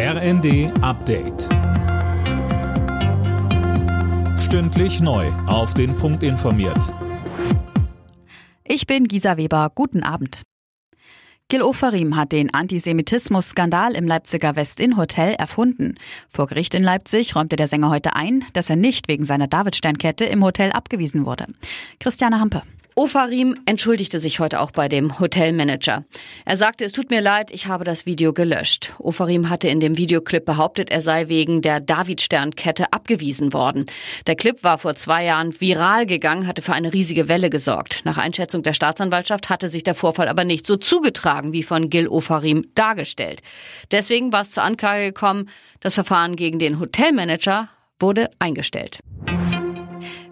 RND Update. Stündlich neu. Auf den Punkt informiert. Ich bin Gisa Weber. Guten Abend. Gil Ofarim hat den Antisemitismus-Skandal im Leipziger Westin-Hotel erfunden. Vor Gericht in Leipzig räumte der Sänger heute ein, dass er nicht wegen seiner Davidsternkette im Hotel abgewiesen wurde. Christiane Hampe. Ofarim entschuldigte sich heute auch bei dem Hotelmanager. Er sagte, es tut mir leid, ich habe das Video gelöscht. Ofarim hatte in dem Videoclip behauptet, er sei wegen der Davidsternkette abgewiesen worden. Der Clip war vor zwei Jahren viral gegangen, hatte für eine riesige Welle gesorgt. Nach Einschätzung der Staatsanwaltschaft hatte sich der Vorfall aber nicht so zugetragen, wie von Gil Ofarim dargestellt. Deswegen war es zur Anklage gekommen. Das Verfahren gegen den Hotelmanager wurde eingestellt.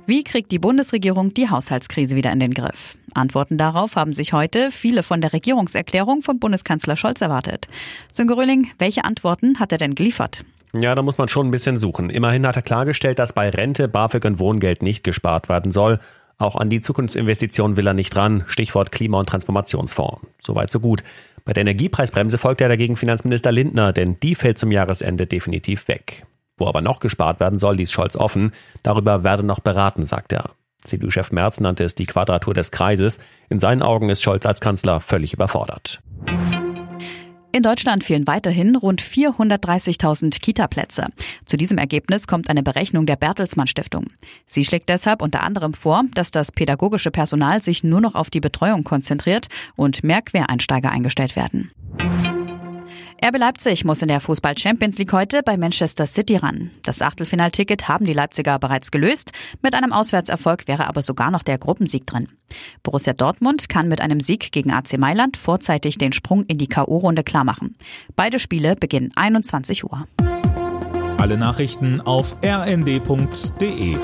Wie kriegt die Bundesregierung die Haushaltskrise wieder in den Griff? Antworten darauf haben sich heute viele von der Regierungserklärung von Bundeskanzler Scholz erwartet. Sönke Röhling, welche Antworten hat er denn geliefert? Ja, da muss man schon ein bisschen suchen. Immerhin hat er klargestellt, dass bei Rente, BAföG und Wohngeld nicht gespart werden soll. Auch an die Zukunftsinvestitionen will er nicht ran. Stichwort Klima- und Transformationsfonds. Soweit so gut. Bei der Energiepreisbremse folgt er dagegen Finanzminister Lindner, denn die fällt zum Jahresende definitiv weg. Wo aber noch gespart werden soll, ließ Scholz offen. Darüber werde noch beraten, sagt er. CDU-Chef Merz nannte es die Quadratur des Kreises. In seinen Augen ist Scholz als Kanzler völlig überfordert. In Deutschland fehlen weiterhin rund 430.000 Kita-Plätze. Zu diesem Ergebnis kommt eine Berechnung der Bertelsmann Stiftung. Sie schlägt deshalb unter anderem vor, dass das pädagogische Personal sich nur noch auf die Betreuung konzentriert und mehr Quereinsteiger eingestellt werden. RB Leipzig muss in der Fußball Champions League heute bei Manchester City ran. Das Achtelfinalticket haben die Leipziger bereits gelöst. Mit einem Auswärtserfolg wäre aber sogar noch der Gruppensieg drin. Borussia Dortmund kann mit einem Sieg gegen AC Mailand vorzeitig den Sprung in die K.O.-Runde klarmachen. Beide Spiele beginnen 21 Uhr. Alle Nachrichten auf rnd.de